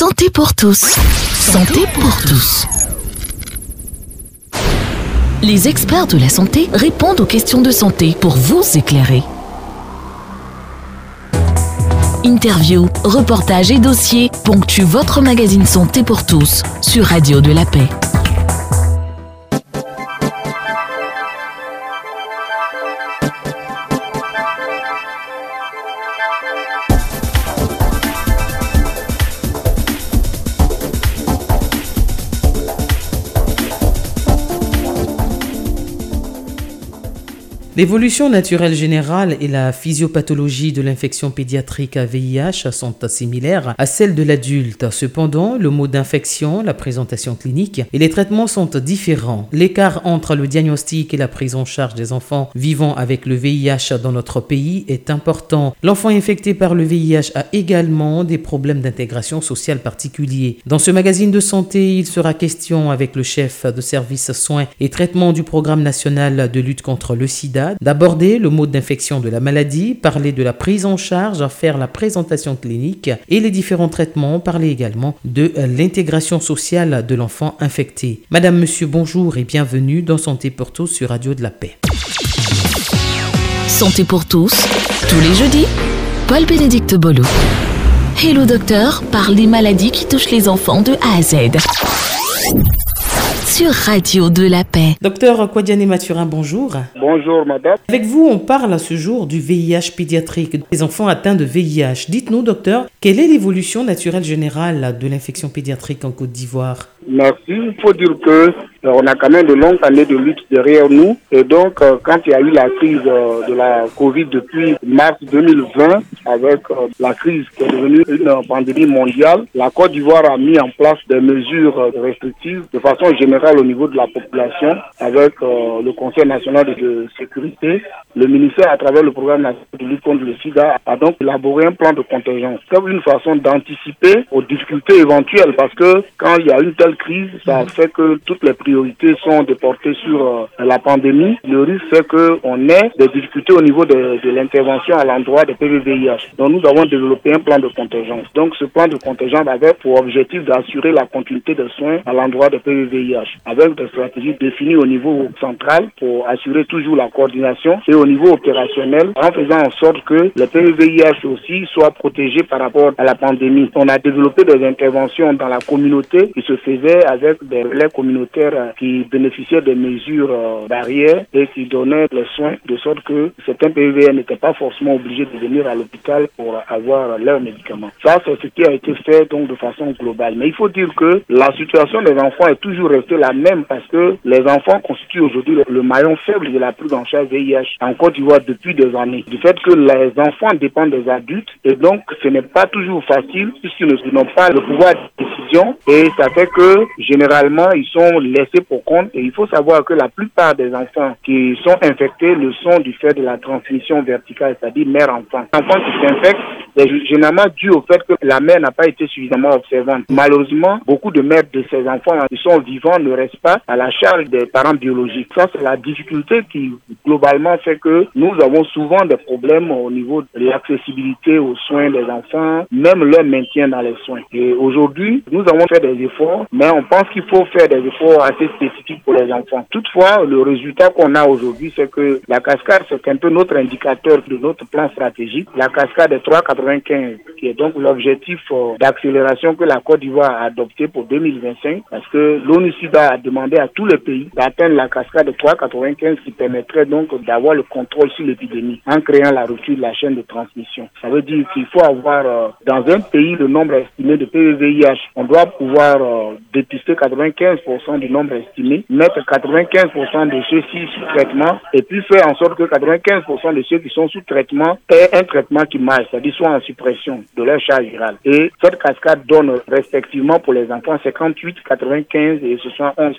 Santé pour tous. Santé pour tous. Les experts de la santé répondent aux questions de santé pour vous éclairer. Interview, reportages et dossiers ponctuent votre magazine Santé pour tous sur Radio de la Paix. L'évolution naturelle générale et la physiopathologie de l'infection pédiatrique à VIH sont similaires à celles de l'adulte. Cependant, le mot d'infection, la présentation clinique et les traitements sont différents. L'écart entre le diagnostic et la prise en charge des enfants vivant avec le VIH dans notre pays est important. L'enfant infecté par le VIH a également des problèmes d'intégration sociale particuliers. Dans ce magazine de santé, il sera question avec le chef de service soins et traitement du programme national de lutte contre le sida d'aborder le mode d'infection de la maladie, parler de la prise en charge, faire la présentation clinique et les différents traitements, parler également de l'intégration sociale de l'enfant infecté. Madame, Monsieur, bonjour et bienvenue dans Santé pour tous sur Radio de la Paix. Santé pour tous, tous les jeudis, Paul-Bénédicte Bolo. Hello docteur parle des maladies qui touchent les enfants de A à Z sur Radio de la Paix. Docteur Kwadiane Mathurin, bonjour. Bonjour madame. Avec vous, on parle à ce jour du VIH pédiatrique, des enfants atteints de VIH. Dites-nous, docteur, quelle est l'évolution naturelle générale de l'infection pédiatrique en Côte d'Ivoire? Merci. Il faut dire que euh, on a quand même de longues années de lutte derrière nous. Et donc, euh, quand il y a eu la crise euh, de la Covid depuis mars 2020, avec la crise qui est devenue une pandémie mondiale, la Côte d'Ivoire a mis en place des mesures restrictives de façon générale au niveau de la population, avec le Conseil national de sécurité. Le ministère, à travers le programme national de lutte contre le sida, a donc élaboré un plan de contingence comme une façon d'anticiper aux difficultés éventuelles, parce que quand il y a une telle crise, ça fait que toutes les priorités sont déportées sur euh, la pandémie. Le risque, c'est qu'on ait des difficultés au niveau de, de l'intervention à l'endroit des PVVIH. Donc, nous avons développé un plan de contingence. Donc, ce plan de contingence avait pour objectif d'assurer la continuité des soins à l'endroit des PVVIH, avec des stratégies définies au niveau central pour assurer toujours la coordination et au niveau opérationnel, en faisant en sorte que les PVVIH aussi soient protégés par rapport à la pandémie. On a développé des interventions dans la communauté qui se faisaient avec des communautaires qui bénéficiaient des mesures euh, barrières et qui donnaient les soins de sorte que certains PVN n'étaient pas forcément obligés de venir à l'hôpital pour avoir leurs médicaments. Ça, c'est ce qui a été fait donc de façon globale. Mais il faut dire que la situation des enfants est toujours restée la même parce que les enfants constituent aujourd'hui le maillon faible de la prise en charge VIH en Côte d'Ivoire depuis des années. Du fait que les enfants dépendent des adultes et donc ce n'est pas toujours facile puisqu'ils n'ont pas le pouvoir de décision et ça fait que généralement, ils sont laissés pour compte et il faut savoir que la plupart des enfants qui sont infectés le sont du fait de la transmission verticale, c'est-à-dire mère-enfant. L'enfant qui s'infecte est généralement dû au fait que la mère n'a pas été suffisamment observante. Malheureusement, beaucoup de mères de ces enfants qui sont vivants ne restent pas à la charge des parents biologiques. Ça, c'est la difficulté qui globalement fait que nous avons souvent des problèmes au niveau de l'accessibilité aux soins des enfants, même leur maintien dans les soins. Et aujourd'hui, nous avons fait des efforts, mais on pense qu'il faut faire des efforts assez spécifiques pour les enfants. Toutefois, le résultat qu'on a aujourd'hui, c'est que la cascade, c'est un peu notre indicateur de notre plan stratégique. La cascade est 3,95, qui est donc l'objectif euh, d'accélération que la Côte d'Ivoire a adopté pour 2025, parce que l'ONU-SIDA a demandé à tous les pays d'atteindre la cascade de 3,95 qui permettrait donc d'avoir le contrôle sur l'épidémie en créant la rupture de la chaîne de transmission. Ça veut dire qu'il faut avoir euh, dans un pays le nombre estimé de PVVIH. On doit pouvoir euh, dépister 95% du nombre estimé, mettre 95% de ceux-ci sous traitement et puis faire en sorte que 95% de ceux qui sont sous traitement aient un traitement qui marche, c'est-à-dire soit en suppression de leur charge virale. Et cette cascade donne respectivement pour les enfants 58, 95 et 71%.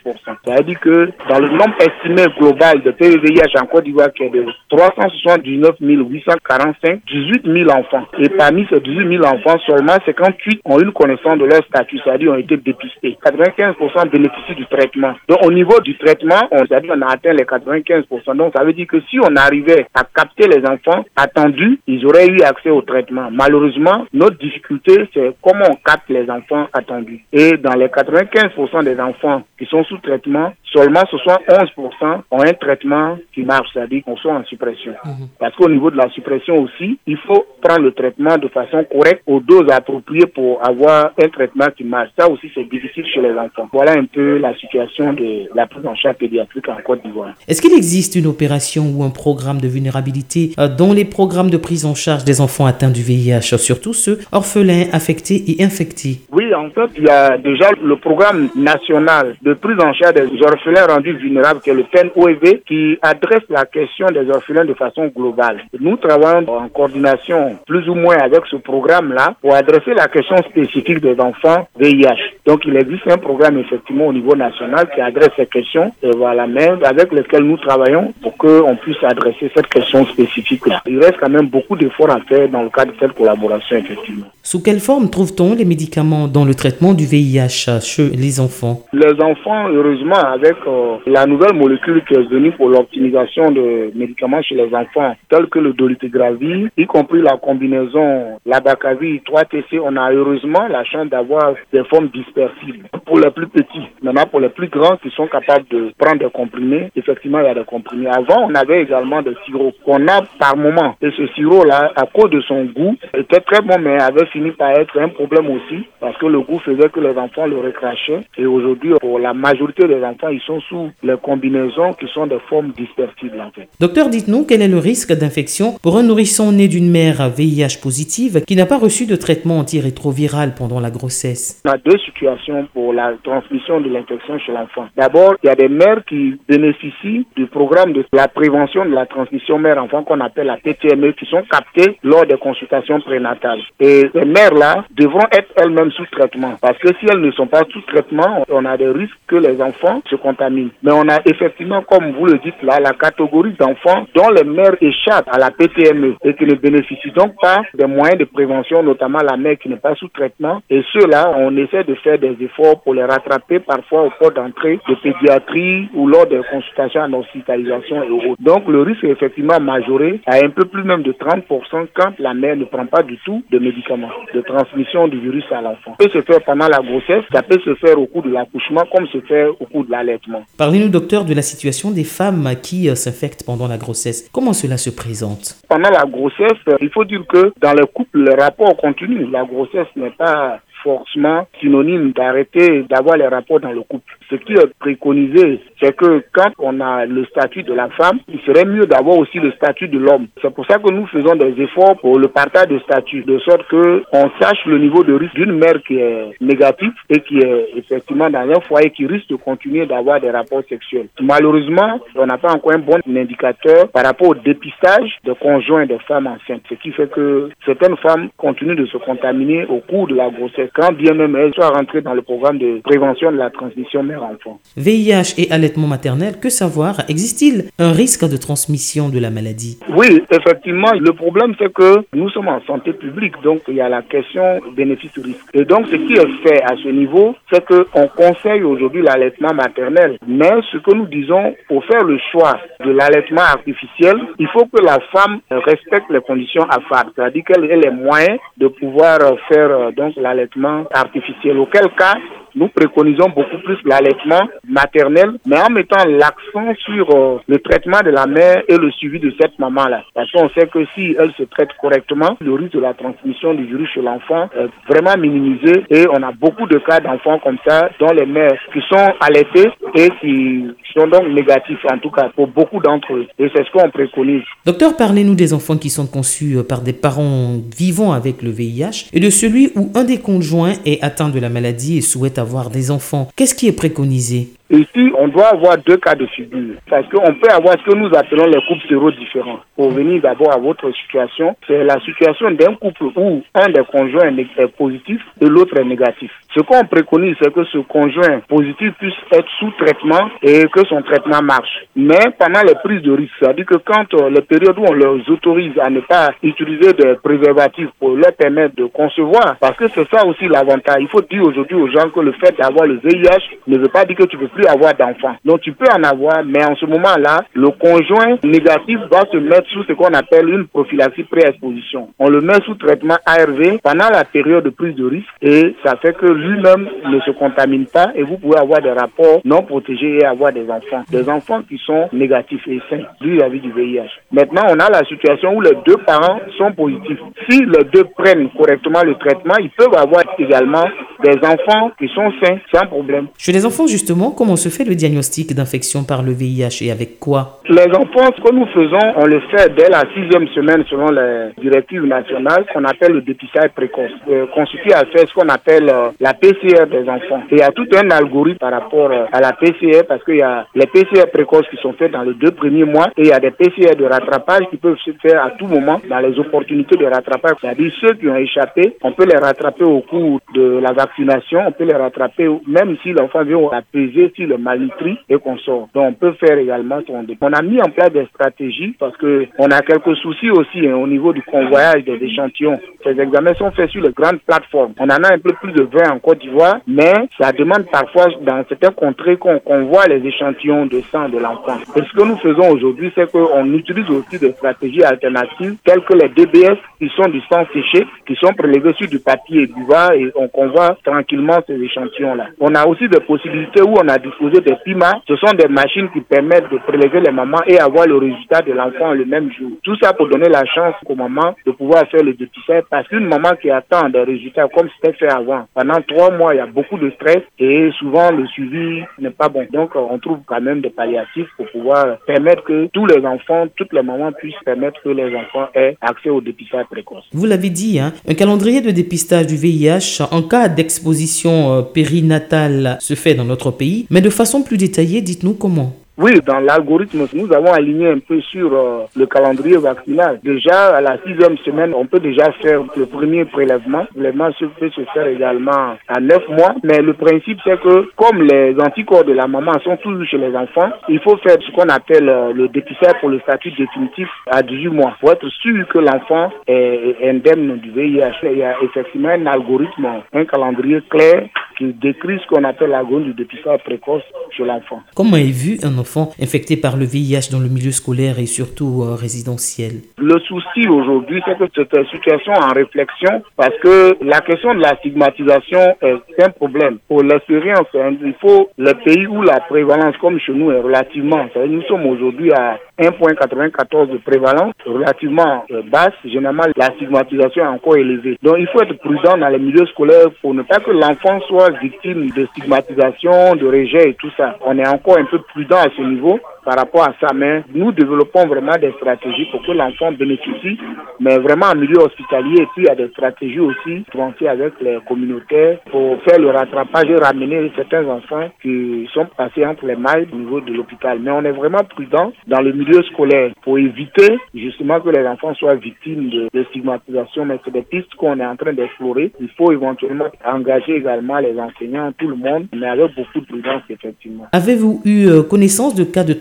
Ça veut dire que dans le nombre estimé global de PVVIH en Côte d'Ivoire qui est de 379 845, 18 000 enfants. Et parmi ces 18 000 enfants, seulement 58 ont eu connaissance de leur statut. c'est-à-dire ont été dépistés. 95% bénéficient du traitement. Donc au niveau du traitement, on, on a atteint les 95%. Donc ça veut dire que si on arrivait à capter les enfants attendus, ils auraient eu accès au traitement. Malheureusement, notre difficulté, c'est comment on capte les enfants attendus. Et dans les 95% des enfants qui sont sous traitement, seulement ce sont 11% ont un traitement qui marche, c'est-à-dire qu'on soit en suppression. Mhm. Parce qu'au niveau de la suppression aussi, il faut prendre le traitement de façon correcte aux doses appropriées pour avoir un traitement qui marche. Ça aussi, c'est difficile chez les enfants. Voilà un peu la situation de la prise en charge pédiatrique en Côte d'Ivoire. Est-ce qu'il existe une opération ou un programme de vulnérabilité euh, dans les programmes de prise en charge des enfants atteints du VIH, surtout ceux orphelins, affectés et infectés? Oui, en fait, il y a déjà le programme national de prise en charge des orphelins rendus vulnérables, qui est le PNOEV, qui adresse la question des orphelins de façon globale. Nous travaillons en coordination plus ou moins avec ce programme-là pour adresser la question spécifique des enfants VIH. Donc il existe un programme effectivement au niveau national qui adresse ces questions et voilà même avec lequel nous travaillons pour qu'on puisse adresser cette question spécifique-là. Il reste quand même beaucoup d'efforts à faire dans le cadre de cette collaboration effectivement. Sous quelle forme trouve-t-on les médicaments dans le traitement du VIH chez les enfants? Les enfants, heureusement, avec euh, la nouvelle molécule qui est venue pour l'optimisation de médicaments chez les enfants, tels que le dolutegravir, y compris la combinaison l'abacavir 3TC, on a heureusement la chance d'avoir des formes dispersibles pour les plus petits. Maintenant, pour les plus grands qui sont capables de prendre des comprimés, effectivement, il y a des comprimés. Avant, on avait également des sirops qu'on a par moment. Et ce sirop-là, à cause de son goût, était très bon, mais avait fini par être un problème aussi parce que le goût faisait que les enfants le recrachaient. Et aujourd'hui, pour la majorité des enfants, ils sont sous les combinaisons qui sont des formes dispersibles en fait. Docteur, dites-nous quel est le risque d'infection pour un nourrisson né d'une mère VIH positive qui n'a pas reçu de traitement antirétroviral pendant la grossesse? On a deux situations pour la transmission de l'infection chez l'enfant. D'abord, il y a des mères qui bénéficient du programme de la prévention de la transmission mère-enfant qu'on appelle la PTME qui sont captées lors des consultations prénatales. Et ces mères-là devront être elles-mêmes sous traitement parce que si elles ne sont pas sous traitement, on a des risques que les enfants se contaminent. Mais on a effectivement, comme vous le dites là, la catégorie d'enfants dont les mères échappent à la PTME et qui ne bénéficient donc pas des moyens de prévention, notamment la mère qui n'est pas sous traitement. Et ceux-là, on essaie de faire des efforts pour les rattraper parfois au port d'entrée de pédiatrie ou lors des consultations en hospitalisation et autres. Donc le risque est effectivement majoré à un peu plus même de 30% quand la mère ne prend pas du tout de médicaments de transmission du virus à l'enfant. Ça peut se faire pendant la grossesse, ça peut se faire au cours de l'accouchement comme se fait au cours de l'allaitement. Parlez-nous, docteur, de la situation des femmes qui euh, s'infectent pendant la grossesse. Comment cela se présente? Pendant la grossesse, il faut dire que dans le couple, le rapport continue. La grossesse n'est pas forcément synonyme d'arrêter d'avoir les rapports dans le couple. Ce qui est préconisé, c'est que quand on a le statut de la femme, il serait mieux d'avoir aussi le statut de l'homme. C'est pour ça que nous faisons des efforts pour le partage de statut, de sorte que on sache le niveau de risque d'une mère qui est négative et qui est effectivement dans un foyer qui risque de continuer d'avoir des rapports sexuels. Malheureusement, on n'a pas encore un bon indicateur par rapport au dépistage de conjoints de femmes enceintes, ce qui fait que certaines femmes continuent de se contaminer au cours de la grossesse quand bien même elles soient rentrées dans le programme de prévention de la transmission mère-enfant. VIH et allaitement maternel, que savoir? Existe-t-il un risque de transmission de la maladie? Oui, effectivement. Le problème, c'est que nous sommes en santé publique, donc il y a la question bénéfice-risque. Et donc, ce qui est fait à ce niveau, c'est qu'on conseille aujourd'hui l'allaitement maternel. Mais ce que nous disons, pour faire le choix de l'allaitement artificiel, il faut que la femme respecte les conditions à faire, c'est-à-dire qu'elle ait les moyens de pouvoir faire donc l'allaitement artificielle, auquel cas nous préconisons beaucoup plus l'allaitement maternel, mais en mettant l'accent sur euh, le traitement de la mère et le suivi de cette maman-là. Parce qu'on sait que si elle se traite correctement, le risque de la transmission du virus chez l'enfant est vraiment minimisé et on a beaucoup de cas d'enfants comme ça dont les mères qui sont allaitées et qui sont donc négatifs, en tout cas pour beaucoup d'entre eux. Et c'est ce qu'on préconise. Docteur, parlez-nous des enfants qui sont conçus euh, par des parents vivant avec le VIH et de celui où un des conjoints est atteint de la maladie et souhaite avoir des enfants. Qu'est-ce qui est préconisé? Ici, on doit avoir deux cas de figure. Parce qu'on peut avoir ce que nous appelons les couples séro différents. Pour venir d'abord à votre situation, c'est la situation d'un couple où un des conjoints est positif et l'autre est négatif. Ce qu'on préconise, c'est que ce conjoint positif puisse être sous traitement et que son traitement marche. Mais pendant les prises de risque, c'est-à-dire que quand euh, les périodes où on leur autorise à ne pas utiliser de préservatifs pour leur permettre de concevoir, parce que c'est ça aussi l'avantage. Il faut dire aujourd'hui aux gens que le fait d'avoir le VIH ne veut pas dire que tu peux plus avoir d'enfants. Donc tu peux en avoir, mais en ce moment-là, le conjoint négatif doit se mettre sous ce qu'on appelle une prophylaxie pré-exposition. On le met sous traitement ARV pendant la période de prise de risque et ça fait que lui-même ne se contamine pas et vous pouvez avoir des rapports non protégés et avoir des enfants. Des enfants qui sont négatifs et sains vis-à-vis du VIH. Maintenant, on a la situation où les deux parents sont positifs. Si les deux prennent correctement le traitement, ils peuvent avoir également des enfants qui sont sains sans problème. Chez les enfants, justement, comment se fait le diagnostic d'infection par le VIH et avec quoi Les enfants, ce que nous faisons, on le fait dès la sixième semaine selon les directives nationales qu'on appelle le dépistage précoce. Euh, constitué à faire ce qu'on appelle euh, la PCR des enfants. Et il y a tout un algorithme par rapport euh, à la PCR parce qu'il y a les PCR précoces qui sont faits dans les deux premiers mois et il y a des PCR de rattrapage qui peuvent se faire à tout moment dans les opportunités de rattrapage. C'est-à-dire ceux qui ont échappé, on peut les rattraper au cours de la vaccination, on peut les rattraper même si l'enfant vient apaiser, si le malnutri et qu'on sort. Donc on peut faire également son dé. On a mis en place des stratégies parce que on a quelques soucis aussi hein, au niveau du convoyage des échantillons. Ces examens sont faits sur les grandes plateformes. On en a un peu plus de 20 en Côte d'Ivoire, mais ça demande parfois dans certains contrées qu'on convoie les échantillons de sang de l'enfant. Et ce que nous faisons aujourd'hui, c'est qu'on utilise aussi des stratégies alternatives telles que les DBS qui sont du sang séché, qui sont prélevés sur du papier et du vin et on convoie tranquillement ces échantillons-là. On a aussi des possibilités où on a disposé des PIMA. Ce sont des machines qui permettent de prélever les mamans et avoir le résultat de l'enfant le même jour. Tout ça pour donner la chance aux mamans de pouvoir faire le dépistage parce qu'une maman qui attend des résultats comme c'était fait avant, pendant trois mois, il y a beaucoup de stress et souvent le suivi n'est pas bon. Donc on trouve quand même des palliatifs pour pouvoir permettre que tous les enfants, toutes les mamans puissent permettre que les enfants aient accès au dépistage précoce. Vous l'avez dit, hein, un calendrier de dépistage du VIH en cas d'exposition euh, périnatale se fait dans notre pays, mais de façon plus détaillée, dites-nous comment. Oui, dans l'algorithme, nous avons aligné un peu sur euh, le calendrier vaccinal. Déjà, à la sixième semaine, on peut déjà faire le premier prélèvement. Le prélèvement peut se faire également à neuf mois. Mais le principe, c'est que comme les anticorps de la maman sont toujours chez les enfants, il faut faire ce qu'on appelle euh, le dépistage pour le statut définitif à 18 mois pour être sûr que l'enfant est indemne du VIH. Il y a effectivement un algorithme, un calendrier clair décrit ce qu'on appelle l'algorithme du dépistage précoce chez l'enfant. Comment est vu un enfant infectés par le VIH dans le milieu scolaire et surtout euh, résidentiel? Le souci aujourd'hui, c'est que c'est une situation en réflexion parce que la question de la stigmatisation est un problème. Pour l'expérience, hein, il faut le pays où la prévalence, comme chez nous, est relativement, nous sommes aujourd'hui à 1,94 de prévalence, relativement euh, basse. Généralement, la stigmatisation est encore élevée. Donc, il faut être prudent dans les milieux scolaires pour ne pas que l'enfant soit victime de stigmatisation, de rejet et tout ça. On est encore un peu prudent à ce niveau par rapport à ça, mais nous développons vraiment des stratégies pour que l'enfant bénéficie, mais vraiment en milieu hospitalier. Et puis il y a des stratégies aussi avancées avec les communautaires pour faire le rattrapage et ramener certains enfants qui sont passés entre les mailles au niveau de l'hôpital. Mais on est vraiment prudent dans le milieu scolaire pour éviter justement que les enfants soient victimes de, stigmatisation. Mais c'est des pistes qu'on est en train d'explorer. Il faut éventuellement engager également les enseignants, tout le monde, mais avec beaucoup de prudence effectivement. Avez-vous eu euh, connaissance de cas de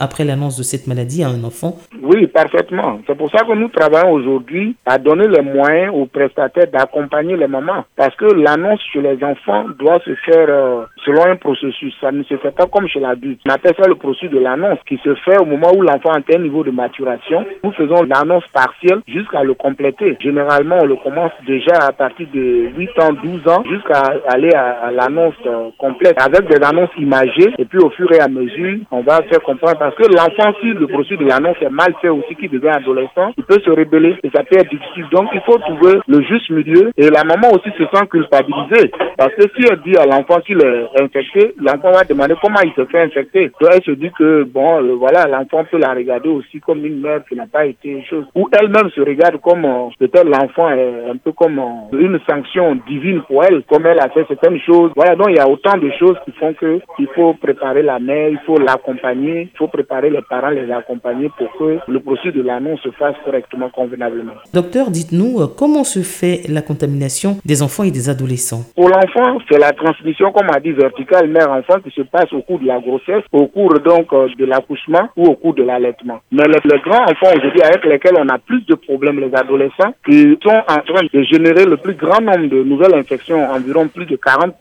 après l'annonce de cette maladie à un enfant? Oui, parfaitement. C'est pour ça que nous travaillons aujourd'hui à donner les moyens aux prestataires d'accompagner les mamans. Parce que l'annonce chez les enfants doit se faire euh, selon un processus. Ça ne se fait pas comme chez l'adulte. On appelle ça le processus de l'annonce qui se fait au moment où l'enfant atteint un niveau de maturation. Nous faisons l'annonce partielle jusqu'à le compléter. Généralement, on le commence déjà à partir de 8 ans, 12 ans, jusqu'à aller à, l'annonce euh, complète avec des annonces imagées. Et puis au fur et à mesure, on va faire comprendre parce que l'enfant, si le processus de l'annonce est mal fait aussi, qui devient adolescent, il peut se rébeller et ça peut être difficile. Donc, il faut trouver le juste milieu et la maman aussi se sent culpabilisée parce que si elle dit à l'enfant qu'il est infecté, l'enfant va demander comment il se fait infecter. Donc, elle se dit que, bon, euh, voilà, l'enfant peut la regarder aussi comme une mère qui n'a pas été une chose. Ou elle-même se regarde comme, euh, peut-être l'enfant est un peu comme euh, une sanction divine pour elle, comme elle a fait certaines choses. Voilà, donc il y a autant de choses qui font que il faut préparer la mère, il faut l'accompagner, il faut préparer les parents, les accompagner pour que le processus de l'annonce se fasse correctement, convenablement. Docteur, dites-nous comment se fait la contamination des enfants et des adolescents? Pour l'enfant, c'est la transmission, comme a dit, verticale mère-enfant qui se passe au cours de la grossesse, au cours donc de l'accouchement ou au cours de l'allaitement. Mais les, les grands enfants aujourd'hui avec lesquels on a plus de problèmes, les adolescents, qui sont en train de générer le plus grand nombre de nouvelles infections, environ plus de 40%,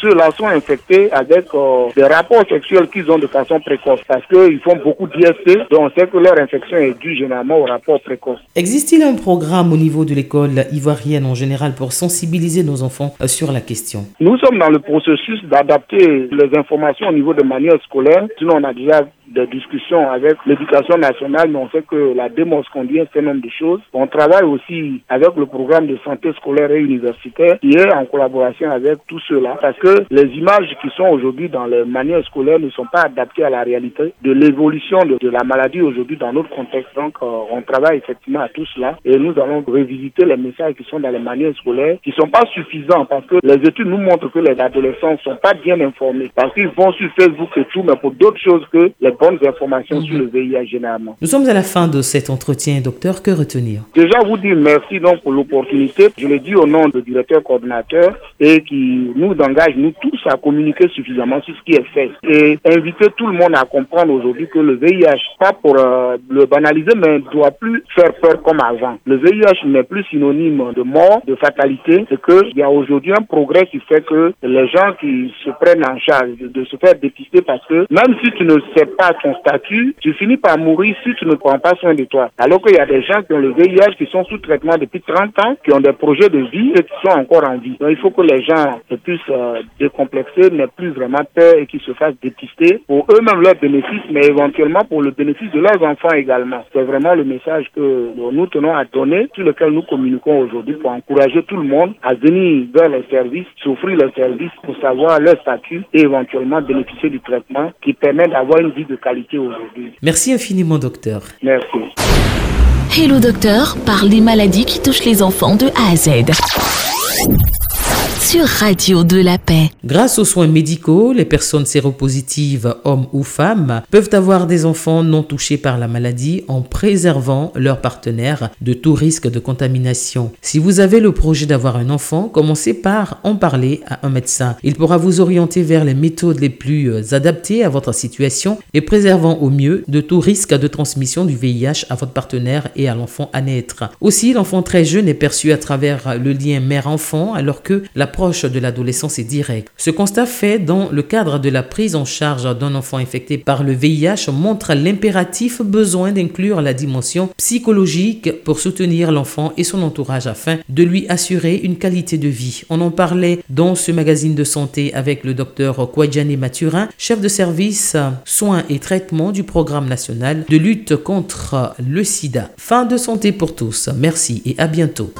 ceux-là sont infectés avec euh, des rapports sexuels qu'ils ont de façon précoce parce qu'ils font beaucoup d'IST, donc on sait que leur infection est due généralement au rapport précoce. Existe-t-il un programme au niveau de l'école ivoirienne en général pour sensibiliser nos enfants euh, sur la question? Nous sommes dans le processus d'adapter les informations au niveau de manière scolaire. Sinon, on a déjà des discussions avec l'éducation nationale, mais on sait que la démence conduit un certain nombre de choses. On travaille aussi avec le programme de santé scolaire et universitaire qui est en collaboration avec tous ceux-là parce que les images qui sont aujourd'hui dans les manières scolaires ne sont pas adaptées à la réalité de l'évolution de, la maladie aujourd'hui dans notre contexte. Donc, euh, on travaille effectivement à tout cela et nous allons revisiter les messages qui sont dans les manuels scolaires qui sont pas suffisants parce que les études nous montrent que les adolescents sont pas bien informés parce qu'ils vont sur Facebook et tout, mais pour d'autres choses que les bonnes informations sur le VIH généralement. Nous sommes à la fin de cet entretien, docteur. Que retenir? Déjà, vous dire merci donc pour l'opportunité. Je le dis au nom du directeur coordinateur et qui nous engage, nous tous, à communiquer suffisamment sur ce qui est fait et inviter tout le monde à comprendre aujourd'hui que le VIH, pas pour euh, le banaliser, mais ne doit plus faire peur comme avant. Le VIH n'est plus synonyme de mort, de fatalité, c'est qu'il y a aujourd'hui un progrès qui fait que les gens qui se prennent en charge de, de se faire dépister parce que même si tu ne sais pas ton statut, tu finis par mourir si tu ne prends pas soin de toi. Alors qu'il y a des gens qui ont le VIH, qui sont sous traitement depuis 30 ans, qui ont des projets de vie et qui sont encore en vie. Donc il faut que les gens se puissent euh, décomplexer, n'aient plus vraiment peur et qu'ils se fassent dépister pour eux-mêmes leurs bénéfices, mais éventuellement pour le bénéfice de leurs enfants également. C'est vraiment le message que nous tenons à donner, sur lequel nous communiquons aujourd'hui pour encourager tout le monde à venir vers les services, s'offrir les services pour savoir leur statut et éventuellement bénéficier du traitement qui permet d'avoir une vie de qualité aujourd'hui. Merci infiniment, docteur. Merci. Hello Docteur parle des maladies qui touchent les enfants de A à Z. Sur Radio de la Paix. Grâce aux soins médicaux, les personnes séropositives, hommes ou femmes, peuvent avoir des enfants non touchés par la maladie en préservant leur partenaire de tout risque de contamination. Si vous avez le projet d'avoir un enfant, commencez par en parler à un médecin. Il pourra vous orienter vers les méthodes les plus adaptées à votre situation et préservant au mieux de tout risque de transmission du VIH à votre partenaire et à l'enfant à naître. Aussi, l'enfant très jeune est perçu à travers le lien mère-enfant alors que l'approche de l'adolescence est directe. Ce constat fait dans le cadre de la prise en charge d'un enfant infecté par le VIH montre l'impératif besoin d'inclure la dimension psychologique pour soutenir l'enfant et son entourage afin de lui assurer une qualité de vie. On en parlait dans ce magazine de santé avec le docteur Kouadjani Mathurin, chef de service soins et traitements du programme national de lutte contre le sida. Fin de santé pour tous. Merci et à bientôt.